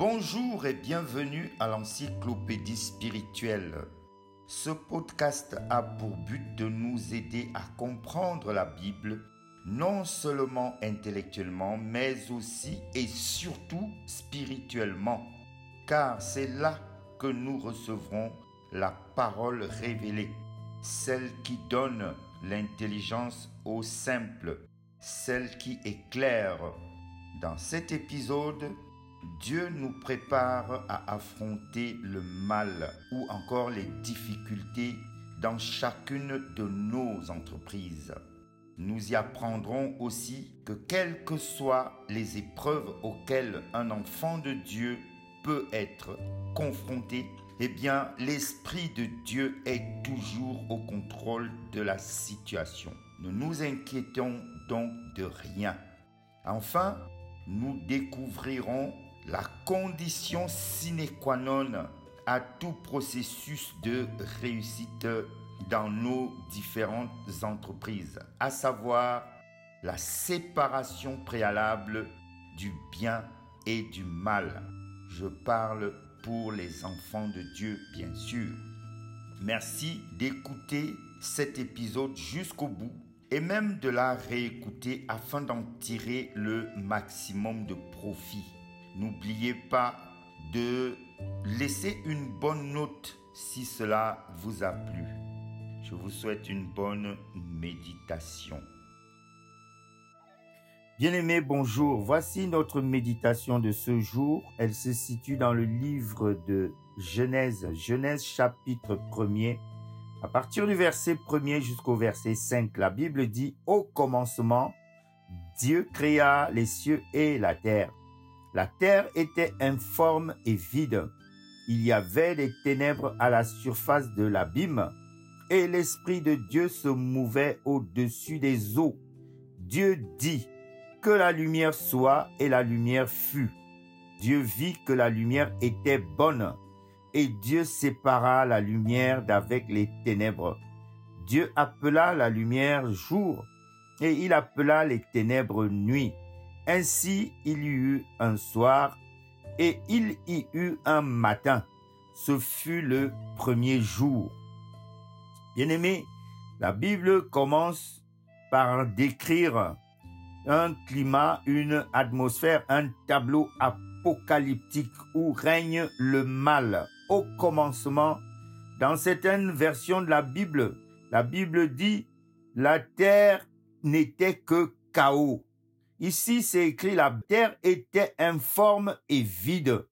Bonjour et bienvenue à l'encyclopédie spirituelle. Ce podcast a pour but de nous aider à comprendre la Bible, non seulement intellectuellement, mais aussi et surtout spirituellement, car c'est là que nous recevrons la parole révélée, celle qui donne l'intelligence au simple, celle qui éclaire. Dans cet épisode, Dieu nous prépare à affronter le mal ou encore les difficultés dans chacune de nos entreprises. Nous y apprendrons aussi que quelles que soient les épreuves auxquelles un enfant de Dieu peut être confronté, eh bien l'Esprit de Dieu est toujours au contrôle de la situation. Ne nous inquiétons donc de rien. Enfin, nous découvrirons la condition sine qua non à tout processus de réussite dans nos différentes entreprises, à savoir la séparation préalable du bien et du mal. Je parle pour les enfants de Dieu, bien sûr. Merci d'écouter cet épisode jusqu'au bout et même de la réécouter afin d'en tirer le maximum de profit. N'oubliez pas de laisser une bonne note si cela vous a plu. Je vous souhaite une bonne méditation. Bien-aimés, bonjour. Voici notre méditation de ce jour. Elle se situe dans le livre de Genèse, Genèse chapitre 1er. À partir du verset 1er jusqu'au verset 5, la Bible dit, Au commencement, Dieu créa les cieux et la terre. La terre était informe et vide. Il y avait des ténèbres à la surface de l'abîme, et l'Esprit de Dieu se mouvait au-dessus des eaux. Dieu dit, que la lumière soit, et la lumière fut. Dieu vit que la lumière était bonne, et Dieu sépara la lumière d'avec les ténèbres. Dieu appela la lumière jour, et il appela les ténèbres nuit. Ainsi il y eut un soir et il y eut un matin. Ce fut le premier jour. Bien-aimé, la Bible commence par décrire un climat, une atmosphère, un tableau apocalyptique où règne le mal. Au commencement, dans certaines versions de la Bible, la Bible dit la terre n'était que chaos. Ici, c'est écrit, la terre était informe et vide.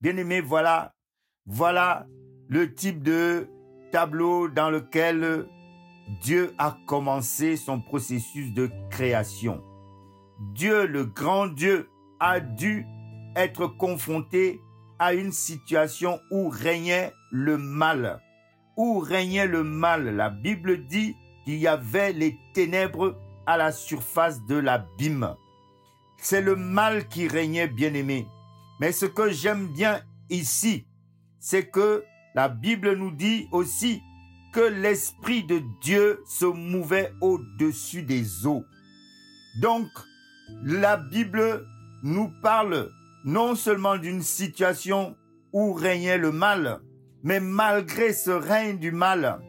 Bien aimé, voilà, voilà le type de tableau dans lequel Dieu a commencé son processus de création. Dieu, le grand Dieu, a dû être confronté à une situation où régnait le mal. Où régnait le mal? La Bible dit qu'il y avait les ténèbres la surface de l'abîme. C'est le mal qui régnait, bien-aimé. Mais ce que j'aime bien ici, c'est que la Bible nous dit aussi que l'Esprit de Dieu se mouvait au-dessus des eaux. Donc, la Bible nous parle non seulement d'une situation où régnait le mal, mais malgré ce règne du mal,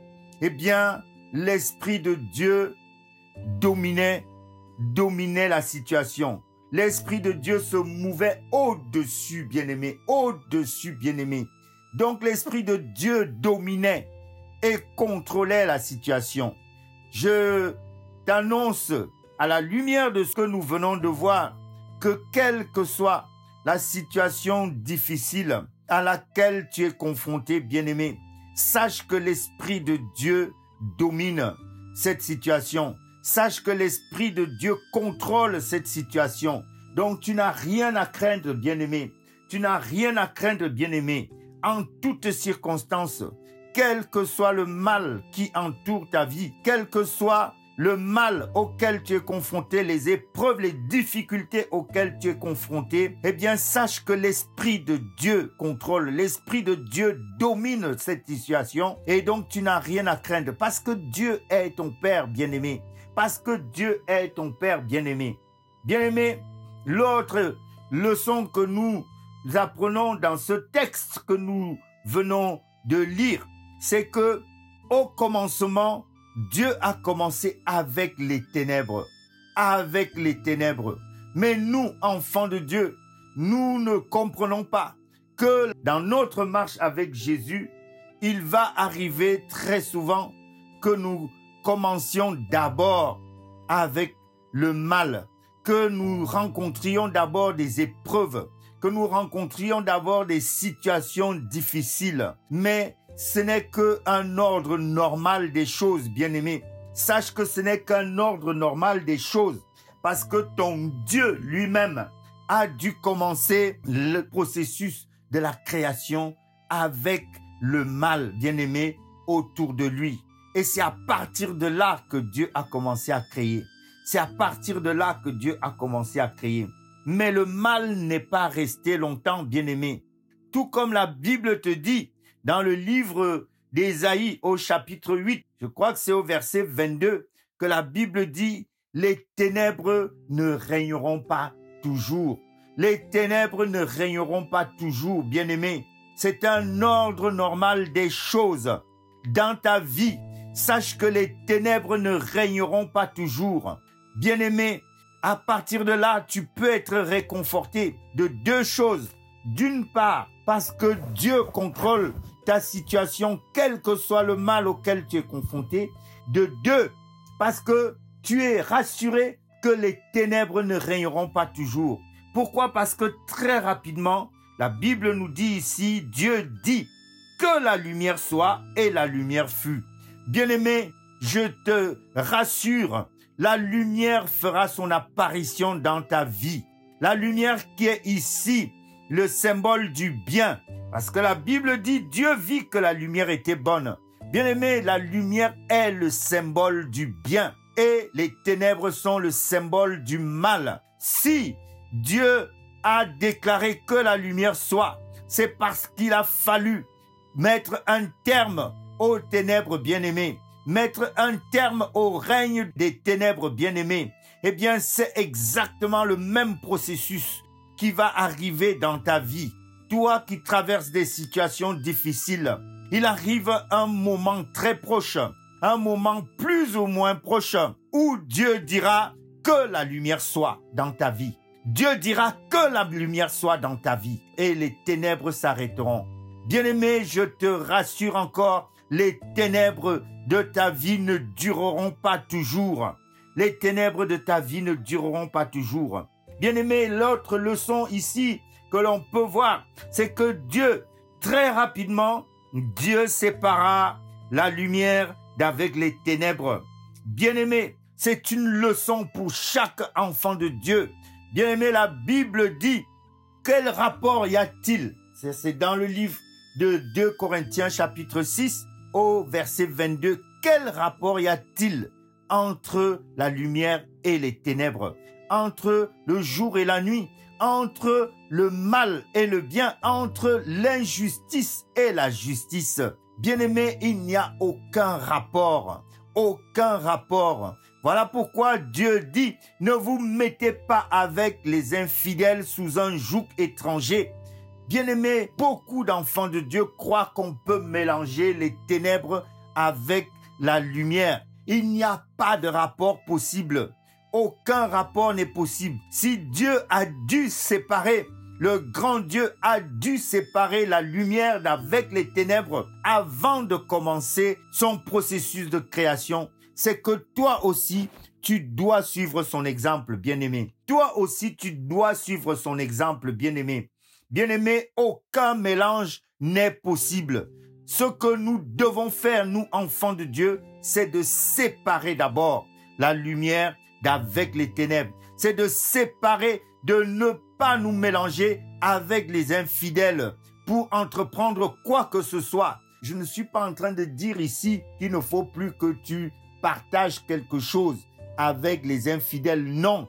eh bien, l'Esprit de Dieu dominait, dominait la situation. L'Esprit de Dieu se mouvait au-dessus, bien-aimé, au-dessus, bien-aimé. Donc l'Esprit de Dieu dominait et contrôlait la situation. Je t'annonce, à la lumière de ce que nous venons de voir, que quelle que soit la situation difficile à laquelle tu es confronté, bien-aimé, sache que l'Esprit de Dieu domine cette situation. Sache que l'Esprit de Dieu contrôle cette situation. Donc tu n'as rien à craindre, bien-aimé. Tu n'as rien à craindre, bien-aimé. En toutes circonstances, quel que soit le mal qui entoure ta vie, quel que soit le mal auquel tu es confronté, les épreuves, les difficultés auxquelles tu es confronté, eh bien sache que l'Esprit de Dieu contrôle, l'Esprit de Dieu domine cette situation et donc tu n'as rien à craindre parce que Dieu est ton Père bien-aimé, parce que Dieu est ton Père bien-aimé. Bien-aimé, l'autre leçon que nous apprenons dans ce texte que nous venons de lire, c'est que au commencement, Dieu a commencé avec les ténèbres, avec les ténèbres. Mais nous, enfants de Dieu, nous ne comprenons pas que dans notre marche avec Jésus, il va arriver très souvent que nous commencions d'abord avec le mal, que nous rencontrions d'abord des épreuves, que nous rencontrions d'abord des situations difficiles. Mais ce n'est qu'un ordre normal des choses, bien-aimé. Sache que ce n'est qu'un ordre normal des choses, parce que ton Dieu lui-même a dû commencer le processus de la création avec le mal, bien-aimé, autour de lui. Et c'est à partir de là que Dieu a commencé à créer. C'est à partir de là que Dieu a commencé à créer. Mais le mal n'est pas resté longtemps, bien-aimé. Tout comme la Bible te dit dans le livre d'Ésaïe au chapitre 8, je crois que c'est au verset 22, que la Bible dit, les ténèbres ne régneront pas toujours. Les ténèbres ne régneront pas toujours, bien-aimé. C'est un ordre normal des choses. Dans ta vie, sache que les ténèbres ne régneront pas toujours. Bien-aimé, à partir de là, tu peux être réconforté de deux choses. D'une part, parce que Dieu contrôle ta situation, quel que soit le mal auquel tu es confronté. De deux, parce que tu es rassuré que les ténèbres ne régneront pas toujours. Pourquoi? Parce que très rapidement, la Bible nous dit ici, Dieu dit que la lumière soit et la lumière fut. Bien-aimé, je te rassure, la lumière fera son apparition dans ta vie. La lumière qui est ici, le symbole du bien. Parce que la Bible dit, Dieu vit que la lumière était bonne. Bien-aimé, la lumière est le symbole du bien et les ténèbres sont le symbole du mal. Si Dieu a déclaré que la lumière soit. C'est parce qu'il a fallu mettre un terme aux ténèbres bien-aimées, mettre un terme au règne des ténèbres bien-aimées. Eh bien, c'est exactement le même processus qui va arriver dans ta vie. Toi qui traverses des situations difficiles, il arrive un moment très proche, un moment plus ou moins proche, où Dieu dira que la lumière soit dans ta vie. Dieu dira que la lumière soit dans ta vie et les ténèbres s'arrêteront. Bien-aimé, je te rassure encore, les ténèbres de ta vie ne dureront pas toujours. Les ténèbres de ta vie ne dureront pas toujours. Bien-aimé, l'autre leçon ici que l'on peut voir, c'est que Dieu, très rapidement, Dieu sépara la lumière d'avec les ténèbres. Bien-aimé, c'est une leçon pour chaque enfant de Dieu Bien-aimé, la Bible dit, quel rapport y a-t-il? C'est dans le livre de 2 Corinthiens chapitre 6 au verset 22. Quel rapport y a-t-il entre la lumière et les ténèbres, entre le jour et la nuit, entre le mal et le bien, entre l'injustice et la justice Bien-aimé, il n'y a aucun rapport, aucun rapport. Voilà pourquoi Dieu dit, ne vous mettez pas avec les infidèles sous un joug étranger. Bien-aimés, beaucoup d'enfants de Dieu croient qu'on peut mélanger les ténèbres avec la lumière. Il n'y a pas de rapport possible. Aucun rapport n'est possible. Si Dieu a dû séparer, le grand Dieu a dû séparer la lumière d'avec les ténèbres avant de commencer son processus de création c'est que toi aussi, tu dois suivre son exemple, bien-aimé. Toi aussi, tu dois suivre son exemple, bien-aimé. Bien-aimé, aucun mélange n'est possible. Ce que nous devons faire, nous, enfants de Dieu, c'est de séparer d'abord la lumière d'avec les ténèbres. C'est de séparer, de ne pas nous mélanger avec les infidèles pour entreprendre quoi que ce soit. Je ne suis pas en train de dire ici qu'il ne faut plus que tu partage quelque chose avec les infidèles. Non.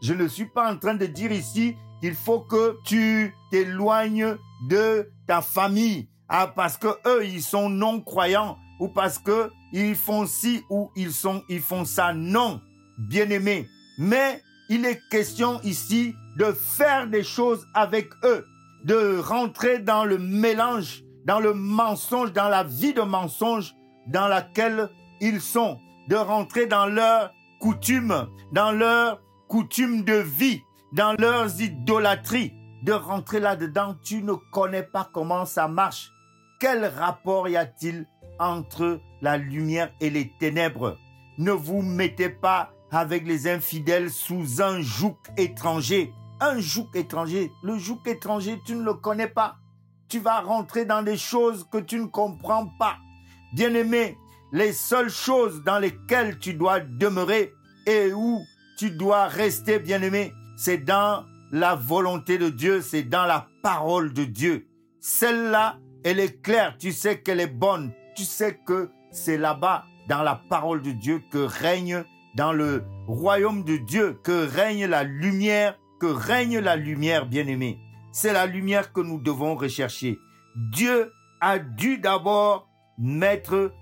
Je ne suis pas en train de dire ici qu'il faut que tu t'éloignes de ta famille ah, parce que eux ils sont non croyants ou parce que ils font ci ou ils sont ils font ça. Non, bien aimé. Mais il est question ici de faire des choses avec eux. de rentrer dans le mélange, dans le mensonge, dans la vie de mensonge dans laquelle ils sont, de rentrer dans leurs coutumes, dans leurs coutumes de vie, dans leurs idolâtries, de rentrer là-dedans. Tu ne connais pas comment ça marche. Quel rapport y a-t-il entre la lumière et les ténèbres? Ne vous mettez pas avec les infidèles sous un joug étranger. Un joug étranger. Le joug étranger, tu ne le connais pas. Tu vas rentrer dans des choses que tu ne comprends pas. Bien-aimé, les seules choses dans lesquelles tu dois demeurer et où tu dois rester, bien-aimé, c'est dans la volonté de Dieu, c'est dans la parole de Dieu. Celle-là, elle est claire, tu sais qu'elle est bonne, tu sais que c'est là-bas, dans la parole de Dieu, que règne, dans le royaume de Dieu, que règne la lumière, que règne la lumière, bien-aimé. C'est la lumière que nous devons rechercher. Dieu a dû d'abord mettre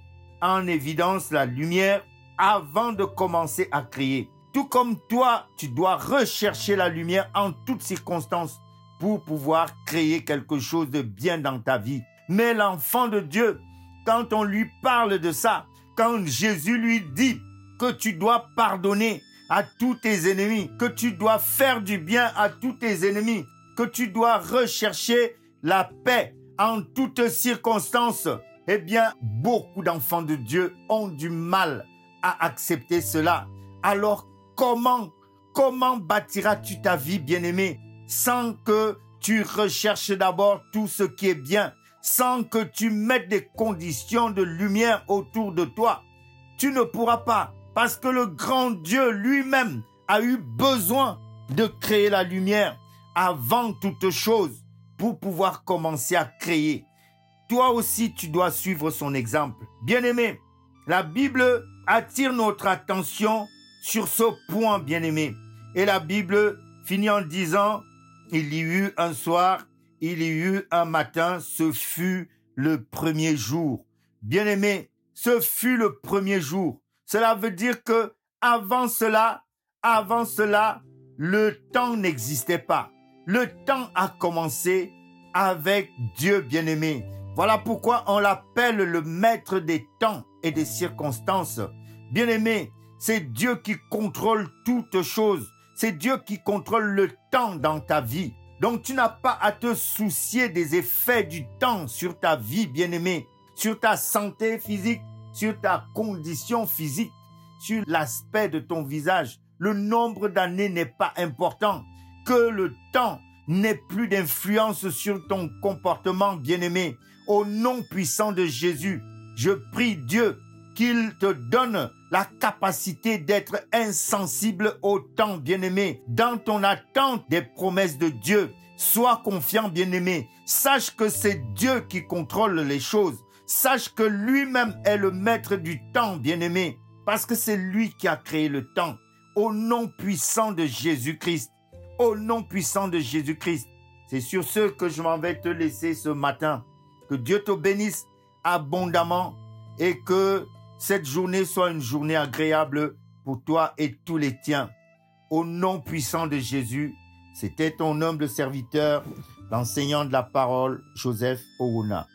en évidence la lumière avant de commencer à créer. Tout comme toi, tu dois rechercher la lumière en toutes circonstances pour pouvoir créer quelque chose de bien dans ta vie. Mais l'enfant de Dieu, quand on lui parle de ça, quand Jésus lui dit que tu dois pardonner à tous tes ennemis, que tu dois faire du bien à tous tes ennemis, que tu dois rechercher la paix en toutes circonstances, eh bien, beaucoup d'enfants de Dieu ont du mal à accepter cela. Alors, comment, comment bâtiras-tu ta vie, bien-aimé, sans que tu recherches d'abord tout ce qui est bien, sans que tu mettes des conditions de lumière autour de toi? Tu ne pourras pas, parce que le grand Dieu lui-même a eu besoin de créer la lumière avant toute chose pour pouvoir commencer à créer. Toi aussi, tu dois suivre son exemple. Bien-aimé, la Bible attire notre attention sur ce point, bien-aimé. Et la Bible finit en disant, il y eut un soir, il y eut un matin, ce fut le premier jour. Bien-aimé, ce fut le premier jour. Cela veut dire que avant cela, avant cela, le temps n'existait pas. Le temps a commencé avec Dieu bien-aimé. Voilà pourquoi on l'appelle le maître des temps et des circonstances. Bien-aimé, c'est Dieu qui contrôle toutes choses. C'est Dieu qui contrôle le temps dans ta vie. Donc tu n'as pas à te soucier des effets du temps sur ta vie, bien-aimé, sur ta santé physique, sur ta condition physique, sur l'aspect de ton visage. Le nombre d'années n'est pas important. Que le temps n'ait plus d'influence sur ton comportement, bien-aimé au nom puissant de Jésus, je prie Dieu qu'il te donne la capacité d'être insensible au temps, bien-aimé, dans ton attente des promesses de Dieu. Sois confiant, bien-aimé. Sache que c'est Dieu qui contrôle les choses. Sache que lui-même est le maître du temps, bien-aimé, parce que c'est lui qui a créé le temps. Au nom puissant de Jésus-Christ. Au nom puissant de Jésus-Christ. C'est sur ce que je m'en vais te laisser ce matin. Que Dieu te bénisse abondamment et que cette journée soit une journée agréable pour toi et tous les tiens. Au nom puissant de Jésus, c'était ton humble serviteur, l'enseignant de la parole, Joseph Ouna.